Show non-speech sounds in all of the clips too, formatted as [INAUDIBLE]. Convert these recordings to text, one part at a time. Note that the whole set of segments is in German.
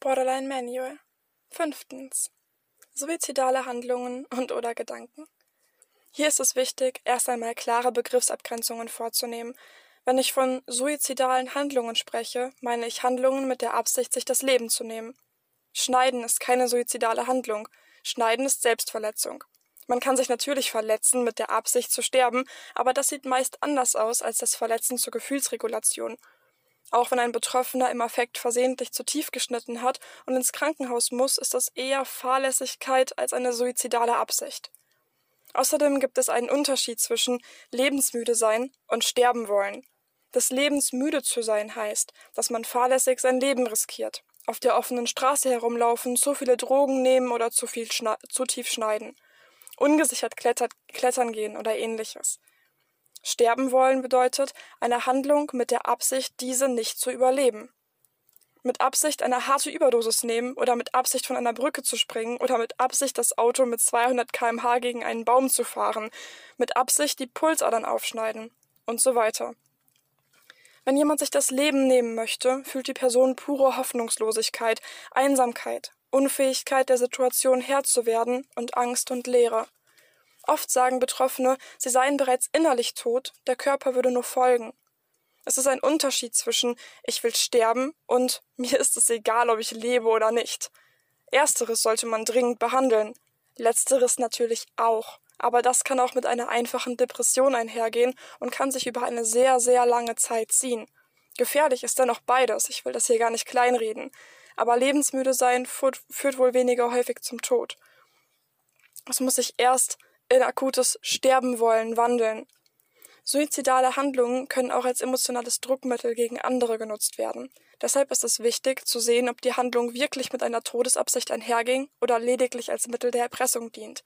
Borderline Manual. Fünftens. Suizidale Handlungen und oder Gedanken. Hier ist es wichtig, erst einmal klare Begriffsabgrenzungen vorzunehmen. Wenn ich von suizidalen Handlungen spreche, meine ich Handlungen mit der Absicht, sich das Leben zu nehmen. Schneiden ist keine suizidale Handlung. Schneiden ist Selbstverletzung. Man kann sich natürlich verletzen mit der Absicht zu sterben, aber das sieht meist anders aus als das Verletzen zur Gefühlsregulation. Auch wenn ein Betroffener im Affekt versehentlich zu tief geschnitten hat und ins Krankenhaus muss, ist das eher Fahrlässigkeit als eine suizidale Absicht. Außerdem gibt es einen Unterschied zwischen lebensmüde sein und sterben wollen. Das lebensmüde zu sein heißt, dass man fahrlässig sein Leben riskiert, auf der offenen Straße herumlaufen, zu viele Drogen nehmen oder zu, viel zu tief schneiden ungesichert klettert, klettern gehen oder ähnliches. Sterben wollen bedeutet eine Handlung mit der Absicht, diese nicht zu überleben. Mit Absicht eine harte Überdosis nehmen oder mit Absicht von einer Brücke zu springen oder mit Absicht das Auto mit 200 kmh gegen einen Baum zu fahren, mit Absicht die Pulsadern aufschneiden und so weiter. Wenn jemand sich das Leben nehmen möchte, fühlt die Person pure Hoffnungslosigkeit, Einsamkeit, Unfähigkeit der Situation Herr zu werden und Angst und Leere. Oft sagen Betroffene, sie seien bereits innerlich tot, der Körper würde nur folgen. Es ist ein Unterschied zwischen ich will sterben und [LAUGHS] mir ist es egal, ob ich lebe oder nicht. Ersteres sollte man dringend behandeln, letzteres natürlich auch, aber das kann auch mit einer einfachen Depression einhergehen und kann sich über eine sehr, sehr lange Zeit ziehen. Gefährlich ist dennoch beides, ich will das hier gar nicht kleinreden aber lebensmüde sein führt, wohl weniger häufig zum Tod. Es muss sich erst in akutes Sterben wollen wandeln. Suizidale Handlungen können auch als emotionales Druckmittel gegen andere genutzt werden. Deshalb ist es wichtig zu sehen, ob die Handlung wirklich mit einer Todesabsicht einherging oder lediglich als Mittel der Erpressung dient.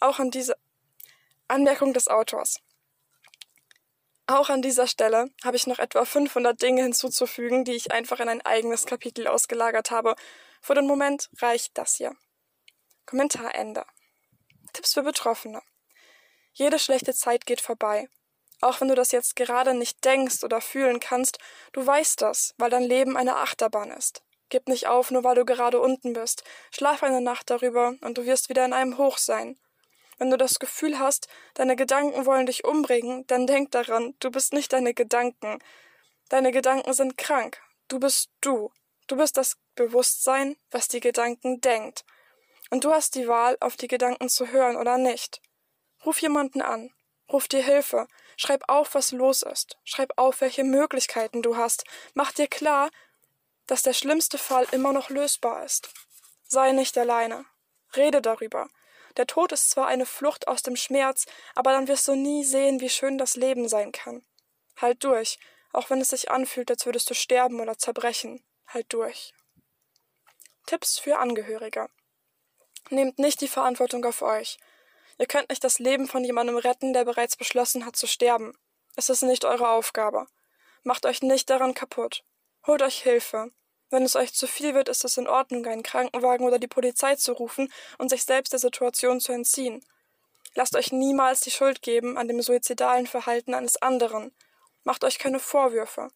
Auch an diese Anmerkung des Autors. Auch an dieser Stelle habe ich noch etwa 500 Dinge hinzuzufügen, die ich einfach in ein eigenes Kapitel ausgelagert habe. Für den Moment reicht das hier. Kommentar Ende. Tipps für Betroffene. Jede schlechte Zeit geht vorbei. Auch wenn du das jetzt gerade nicht denkst oder fühlen kannst, du weißt das, weil dein Leben eine Achterbahn ist. Gib nicht auf, nur weil du gerade unten bist. Schlaf eine Nacht darüber und du wirst wieder in einem Hoch sein. Wenn du das Gefühl hast, deine Gedanken wollen dich umbringen, dann denk daran, du bist nicht deine Gedanken. Deine Gedanken sind krank. Du bist du. Du bist das Bewusstsein, was die Gedanken denkt. Und du hast die Wahl, auf die Gedanken zu hören oder nicht. Ruf jemanden an. Ruf dir Hilfe. Schreib auf, was los ist. Schreib auf, welche Möglichkeiten du hast. Mach dir klar, dass der schlimmste Fall immer noch lösbar ist. Sei nicht alleine. Rede darüber. Der Tod ist zwar eine Flucht aus dem Schmerz, aber dann wirst du nie sehen, wie schön das Leben sein kann. Halt durch, auch wenn es sich anfühlt, als würdest du sterben oder zerbrechen. Halt durch. Tipps für Angehörige. Nehmt nicht die Verantwortung auf euch. Ihr könnt nicht das Leben von jemandem retten, der bereits beschlossen hat zu sterben. Es ist nicht eure Aufgabe. Macht euch nicht daran kaputt. Holt euch Hilfe. Wenn es euch zu viel wird, ist es in Ordnung, einen Krankenwagen oder die Polizei zu rufen und sich selbst der Situation zu entziehen. Lasst euch niemals die Schuld geben an dem suizidalen Verhalten eines anderen. Macht euch keine Vorwürfe.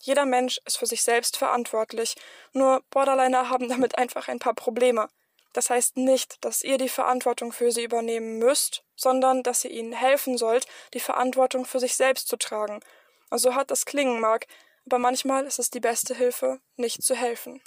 Jeder Mensch ist für sich selbst verantwortlich, nur Borderliner haben damit einfach ein paar Probleme. Das heißt nicht, dass ihr die Verantwortung für sie übernehmen müsst, sondern dass ihr ihnen helfen sollt, die Verantwortung für sich selbst zu tragen. Und so hart das klingen mag, aber manchmal ist es die beste Hilfe, nicht zu helfen.